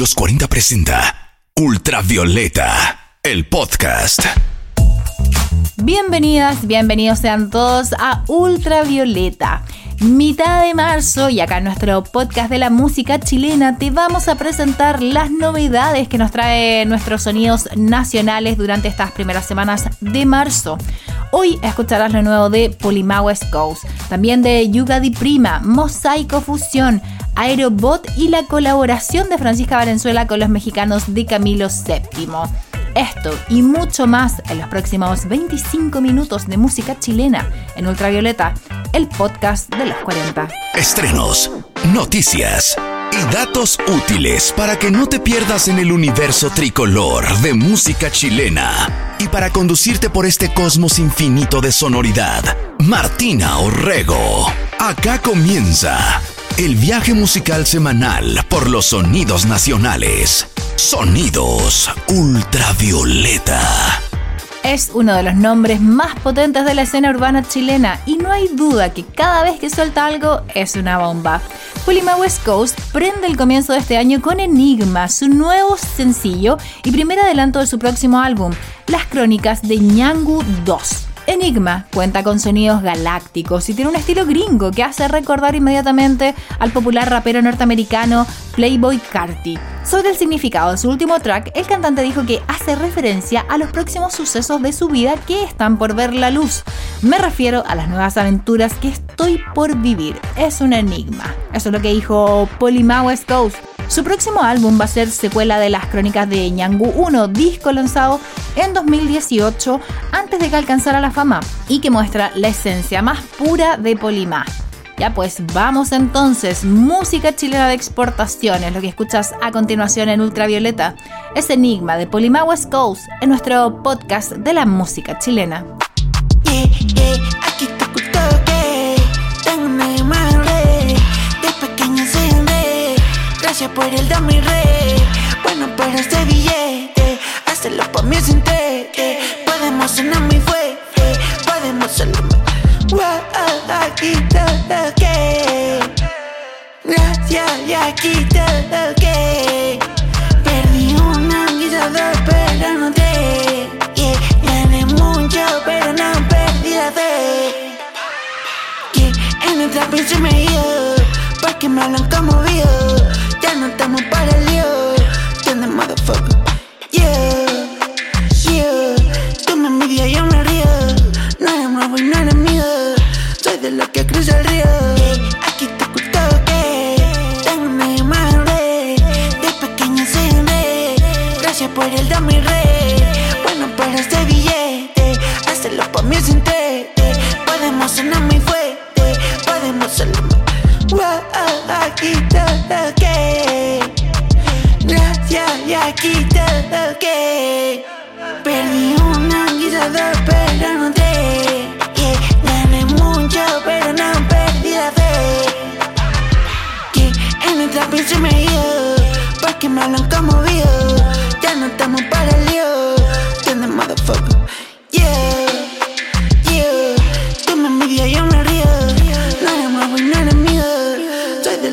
Los 40 presenta Ultravioleta, el podcast. Bienvenidas, bienvenidos sean todos a Ultravioleta. Mitad de marzo y acá en nuestro podcast de la música chilena te vamos a presentar las novedades que nos trae nuestros sonidos nacionales durante estas primeras semanas de marzo. Hoy escucharás lo nuevo de Polima West Coast, también de Yuga Di Prima, Mosaico Fusión, Aerobot y la colaboración de Francisca Valenzuela con los mexicanos de Camilo VII. Esto y mucho más en los próximos 25 minutos de música chilena en Ultravioleta, el podcast de los 40. Estrenos, noticias y datos útiles para que no te pierdas en el universo tricolor de música chilena y para conducirte por este cosmos infinito de sonoridad. Martina Orrego. Acá comienza el viaje musical semanal por los sonidos nacionales. Sonidos Ultravioleta. Es uno de los nombres más potentes de la escena urbana chilena y no hay duda que cada vez que suelta algo es una bomba. Pulima West Coast prende el comienzo de este año con Enigma, su nuevo sencillo y primer adelanto de su próximo álbum, Las Crónicas de Ñangu 2. Enigma cuenta con sonidos galácticos y tiene un estilo gringo que hace recordar inmediatamente al popular rapero norteamericano Playboy Carti. Sobre el significado de su último track, el cantante dijo que hace referencia a los próximos sucesos de su vida que están por ver la luz. Me refiero a las nuevas aventuras que estoy por vivir. Es un enigma. Eso es lo que dijo Polima West Coast. Su próximo álbum va a ser secuela de las crónicas de Ñangu 1, disco lanzado en 2018 antes de que alcanzara la fama y que muestra la esencia más pura de Polima. Ya pues vamos entonces, música chilena de exportaciones, lo que escuchas a continuación en Ultravioleta, es Enigma de Polima West Coast en nuestro podcast de la música chilena. Por el dame rey. Bueno, para este billete, hazlo por mí sin Podemos sonar muy fuerte, podemos sonar aquí que. Gracias, y aquí todo que. Perdí una, quizás dos, pero no te. Yeah, gané mucho, pero no perdí la fe. Que en esta pinche me dio, porque me hablan como vio no estamos para el lío. Tiene motherfucker. Yeah, yeah. Tú me envidias, yo me río. No eres nuevo y no mío. Soy de los que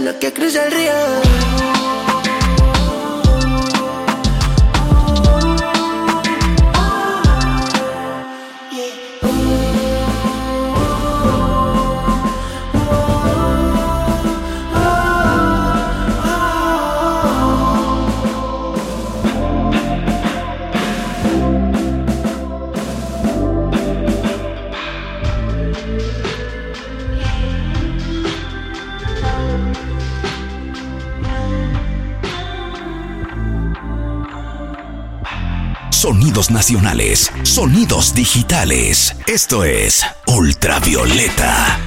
los que cruza el río Sonidos nacionales, sonidos digitales. Esto es Ultravioleta.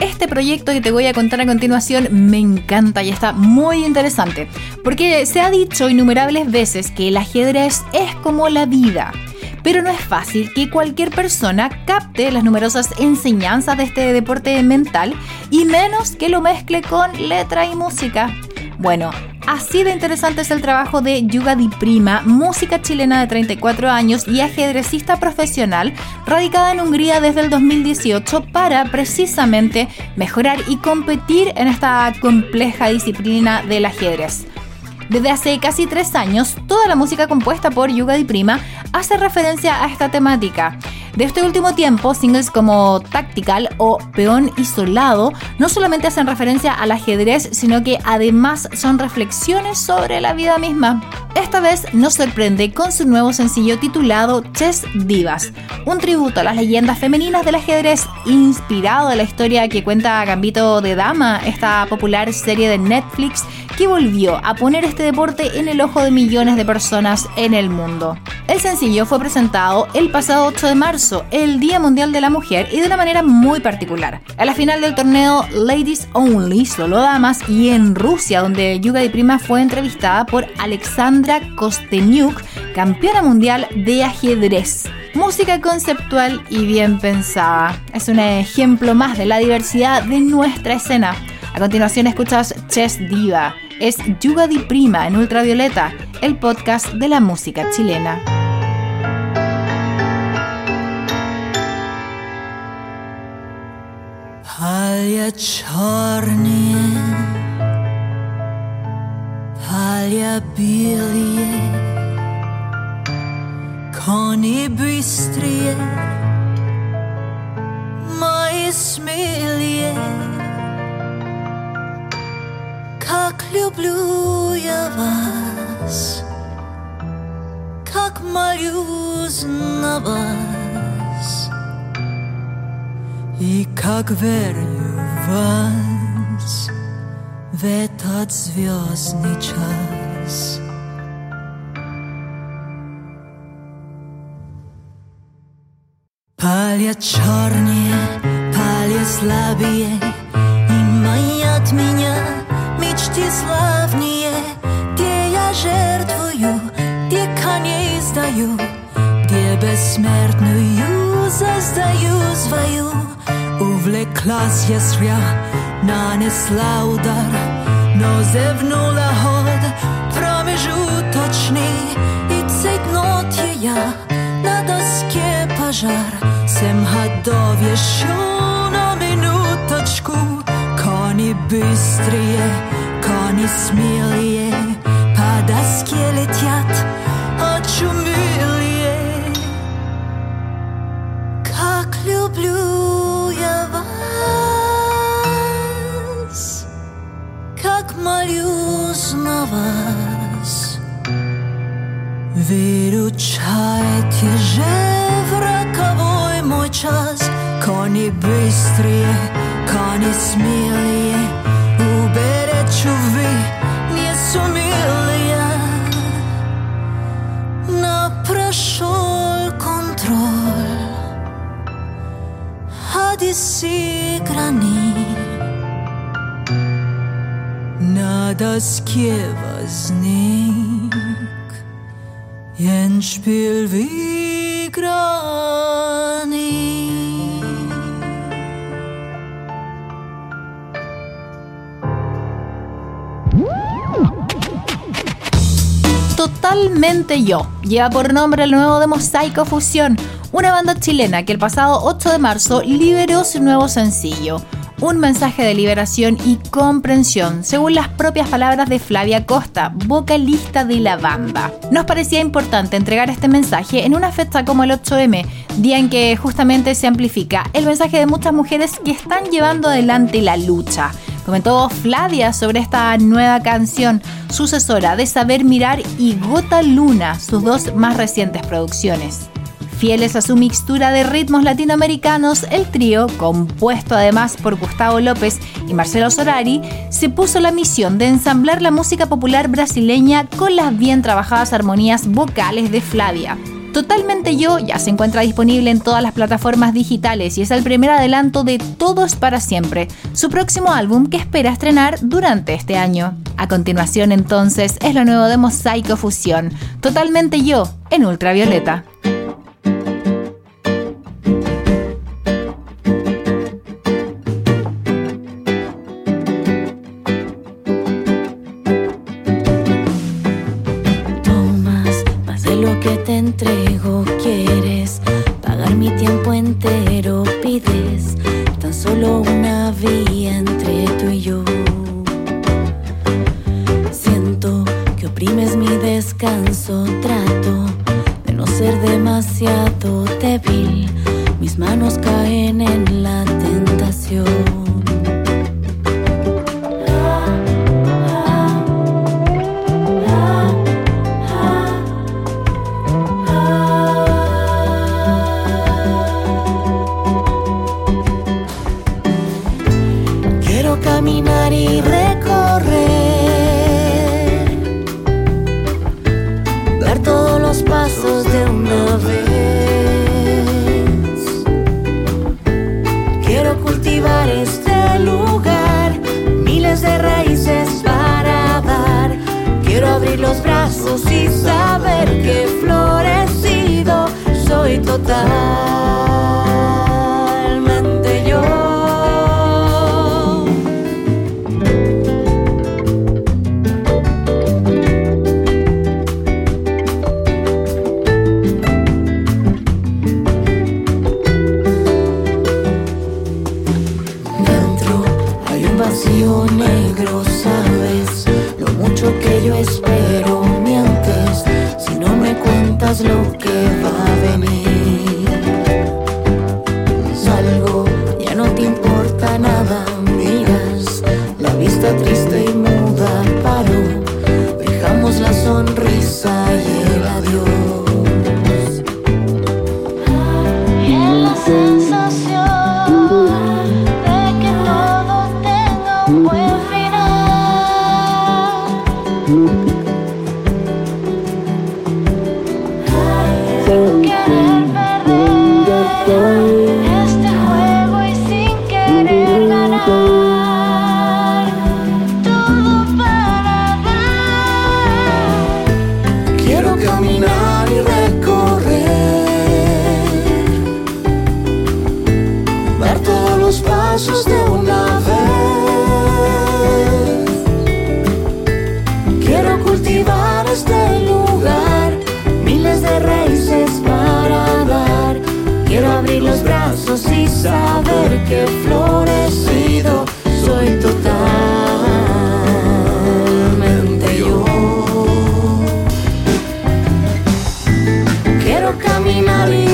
Este proyecto que te voy a contar a continuación me encanta y está muy interesante, porque se ha dicho innumerables veces que el ajedrez es como la vida. Pero no es fácil que cualquier persona capte las numerosas enseñanzas de este deporte mental y menos que lo mezcle con letra y música. Bueno, Así de interesante es el trabajo de Yuga Di Prima, música chilena de 34 años y ajedrecista profesional, radicada en Hungría desde el 2018 para precisamente mejorar y competir en esta compleja disciplina del ajedrez. Desde hace casi tres años, toda la música compuesta por Yuga Di Prima hace referencia a esta temática. De este último tiempo, singles como Tactical o Peón Isolado no solamente hacen referencia al ajedrez, sino que además son reflexiones sobre la vida misma. Esta vez nos sorprende con su nuevo sencillo titulado Chess Divas, un tributo a las leyendas femeninas del ajedrez inspirado de la historia que cuenta Gambito de Dama, esta popular serie de Netflix que volvió a poner este deporte en el ojo de millones de personas en el mundo. El sencillo fue presentado el pasado 8 de marzo, el Día Mundial de la Mujer, y de una manera muy particular. A la final del torneo Ladies Only, solo damas, y en Rusia, donde Yuga Di Prima fue entrevistada por Alexandra Kosteniuk, campeona mundial de ajedrez. Música conceptual y bien pensada. Es un ejemplo más de la diversidad de nuestra escena. A continuación escuchas Chess Diva. Es Yuga Di Prima en Ultravioleta, el podcast de la música chilena. Палья чорні, палья білі, кони бистрі, мої смілі, как люблю я вас, как молюсь на вас, и как верю вас в этот звездный час. Палят черные, палят слабее, и манят меня мечты славнее, где я жертвую, где коней сдаю, где бессмертную создаю свою. Увлеклась я зря, нанесла удар, но зевнула ход промежуточный, и цейтнотье я на доске пожар. Семь годов еще на минуточку, кони быстрее, кони смелее, по доске летят молюсь на вас. Выручайте же в роковой мой час, кони быстрее, кони смелее, уберечь, увы, не сумела я. Но прошел контроль, Одессы грани. На доске возник Endspiel wie Granit. Totalmente Yo lleva por nombre el nuevo de Mosaico Fusión, una banda chilena que el pasado 8 de marzo liberó su nuevo sencillo. Un mensaje de liberación y comprensión, según las propias palabras de Flavia Costa, vocalista de la banda. Nos parecía importante entregar este mensaje en una fecha como el 8M, día en que justamente se amplifica el mensaje de muchas mujeres que están llevando adelante la lucha. Comentó Flavia sobre esta nueva canción, sucesora de Saber Mirar y Gota Luna, sus dos más recientes producciones. Fieles a su mixtura de ritmos latinoamericanos, el trío, compuesto además por Gustavo López y Marcelo Sorari, se puso la misión de ensamblar la música popular brasileña con las bien trabajadas armonías vocales de Flavia. Totalmente Yo ya se encuentra disponible en todas las plataformas digitales y es el primer adelanto de Todo es para siempre, su próximo álbum que espera estrenar durante este año. A continuación entonces es lo nuevo de Mosaico Fusión, Totalmente Yo en ultravioleta. goodbye. yeah. quiero caminar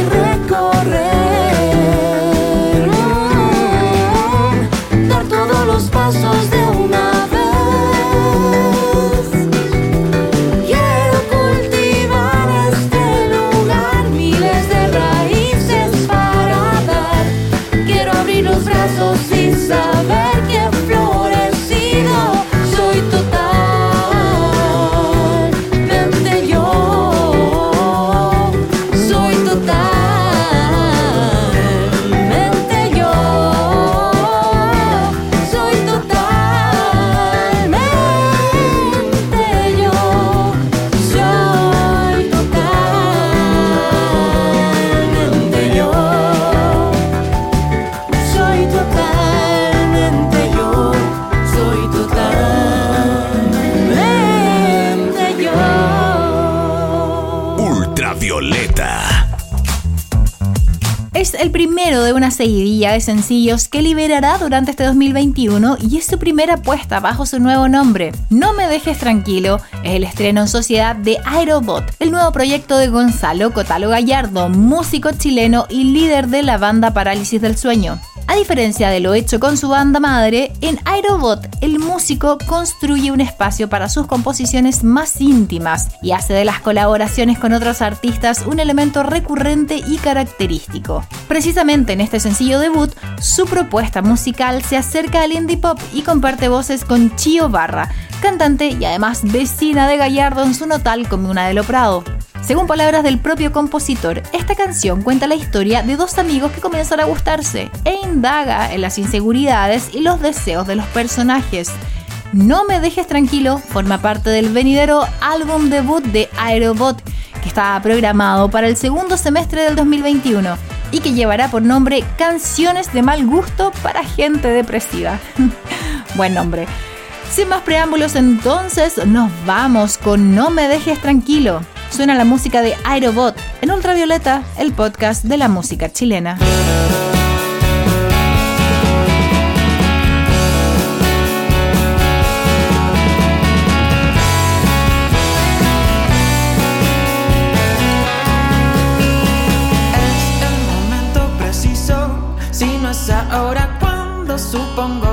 seguidilla de sencillos que liberará durante este 2021 y es su primera apuesta bajo su nuevo nombre. No me dejes tranquilo es el estreno en sociedad de Aerobot, el nuevo proyecto de Gonzalo Cotalo Gallardo, músico chileno y líder de la banda Parálisis del Sueño. A diferencia de lo hecho con su banda madre, en Aerobot el músico construye un espacio para sus composiciones más íntimas y hace de las colaboraciones con otros artistas un elemento recurrente y característico. Precisamente en este sencillo debut, su propuesta musical se acerca al indie pop y comparte voces con Chio Barra, cantante y además vecina de Gallardo en su natal comuna de Lo Prado. Según palabras del propio compositor, esta canción cuenta la historia de dos amigos que comienzan a gustarse e indaga en las inseguridades y los deseos de los personajes. No me dejes tranquilo forma parte del venidero álbum debut de Aerobot, que está programado para el segundo semestre del 2021 y que llevará por nombre Canciones de mal gusto para gente depresiva. Buen nombre. Sin más preámbulos entonces, nos vamos con No me dejes tranquilo suena la música de Aerobot en Ultravioleta, el podcast de la música chilena. ahora cuando supongo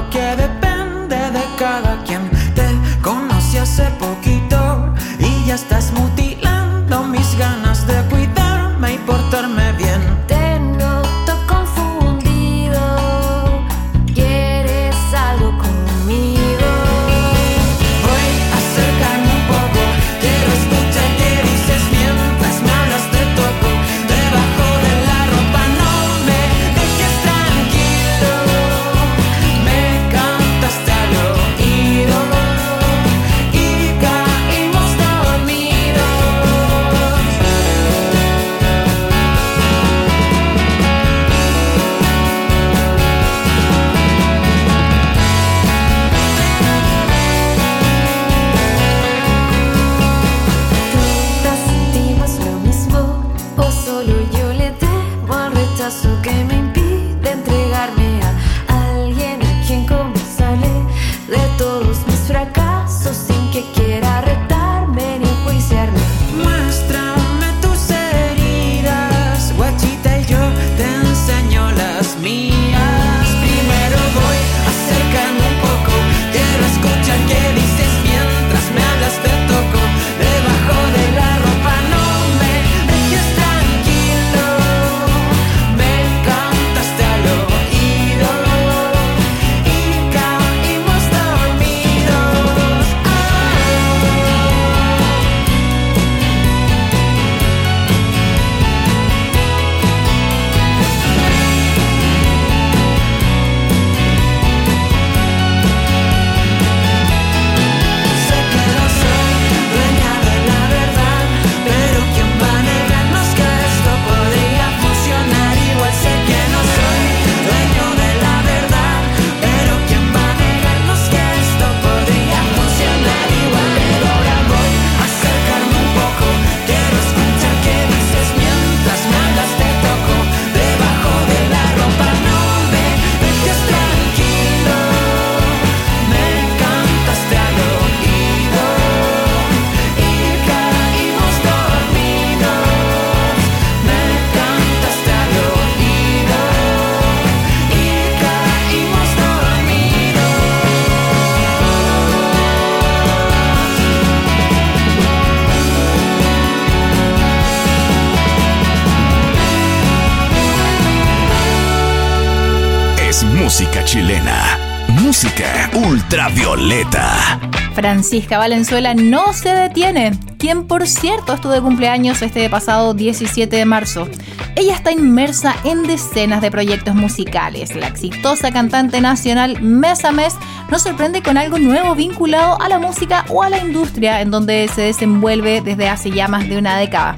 ultravioleta. Francisca Valenzuela no se detiene, quien por cierto estuvo de cumpleaños este pasado 17 de marzo. Ella está inmersa en decenas de proyectos musicales. La exitosa cantante nacional mes a mes nos sorprende con algo nuevo vinculado a la música o a la industria en donde se desenvuelve desde hace ya más de una década.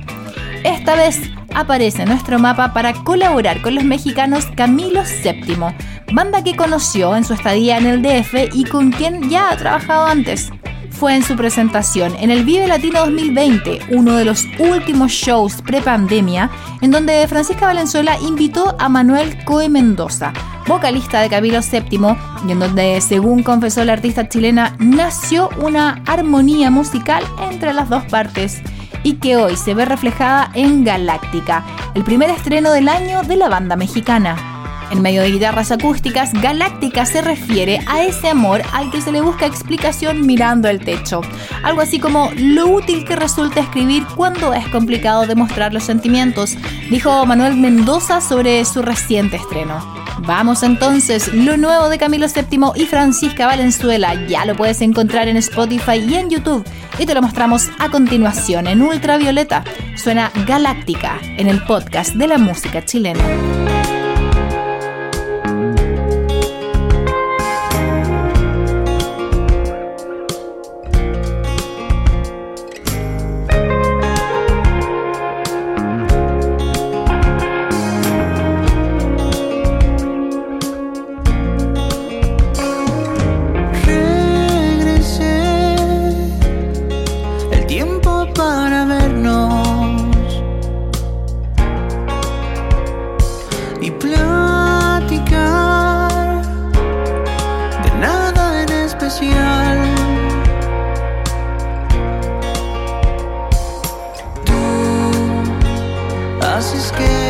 Esta vez aparece en nuestro mapa para colaborar con los mexicanos Camilo VII, banda que conoció en su estadía en el DF y con quien ya ha trabajado antes. Fue en su presentación en el Vive Latino 2020, uno de los últimos shows pre-pandemia, en donde Francisca Valenzuela invitó a Manuel Coe Mendoza, vocalista de Camilo VII, y en donde, según confesó la artista chilena, nació una armonía musical entre las dos partes y que hoy se ve reflejada en Galáctica, el primer estreno del año de la banda mexicana. En medio de guitarras acústicas, Galáctica se refiere a ese amor al que se le busca explicación mirando el techo. Algo así como lo útil que resulta escribir cuando es complicado demostrar los sentimientos, dijo Manuel Mendoza sobre su reciente estreno. Vamos entonces, lo nuevo de Camilo VII y Francisca Valenzuela ya lo puedes encontrar en Spotify y en YouTube y te lo mostramos a continuación en Ultravioleta. Suena Galáctica en el podcast de la música chilena. is scared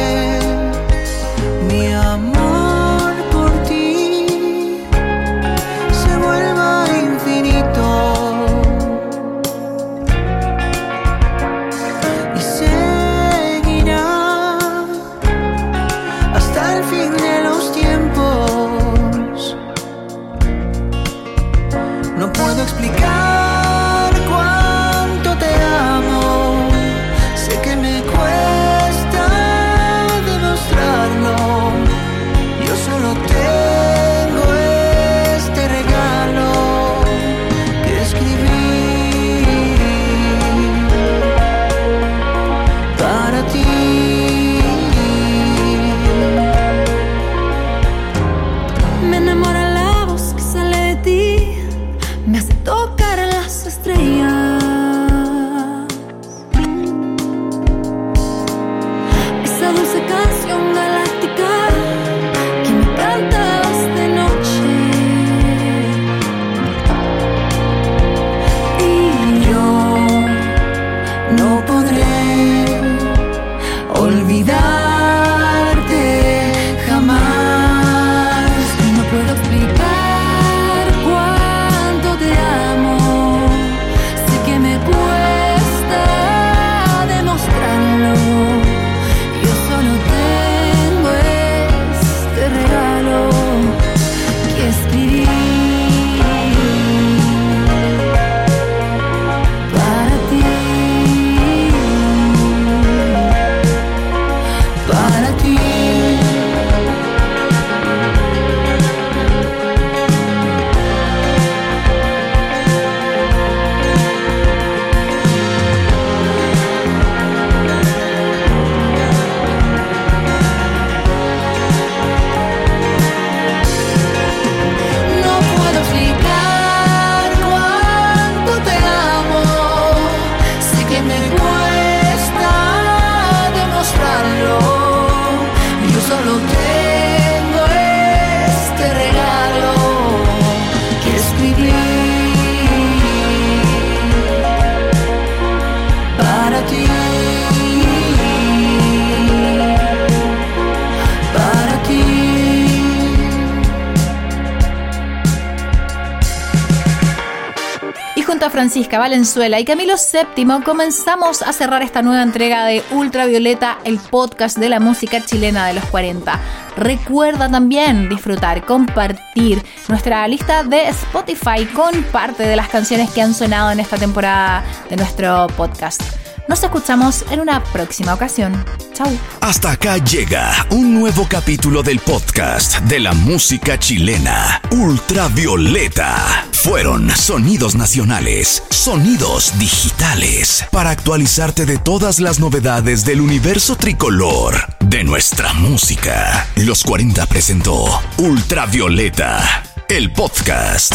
Francisca Valenzuela y Camilo VII comenzamos a cerrar esta nueva entrega de Ultravioleta, el podcast de la música chilena de los 40. Recuerda también disfrutar, compartir nuestra lista de Spotify con parte de las canciones que han sonado en esta temporada de nuestro podcast. Nos escuchamos en una próxima ocasión. Chau. Hasta acá llega un nuevo capítulo del podcast de la música chilena, Ultravioleta. Fueron sonidos nacionales, sonidos digitales, para actualizarte de todas las novedades del universo tricolor de nuestra música. Los 40 presentó Ultravioleta, el podcast.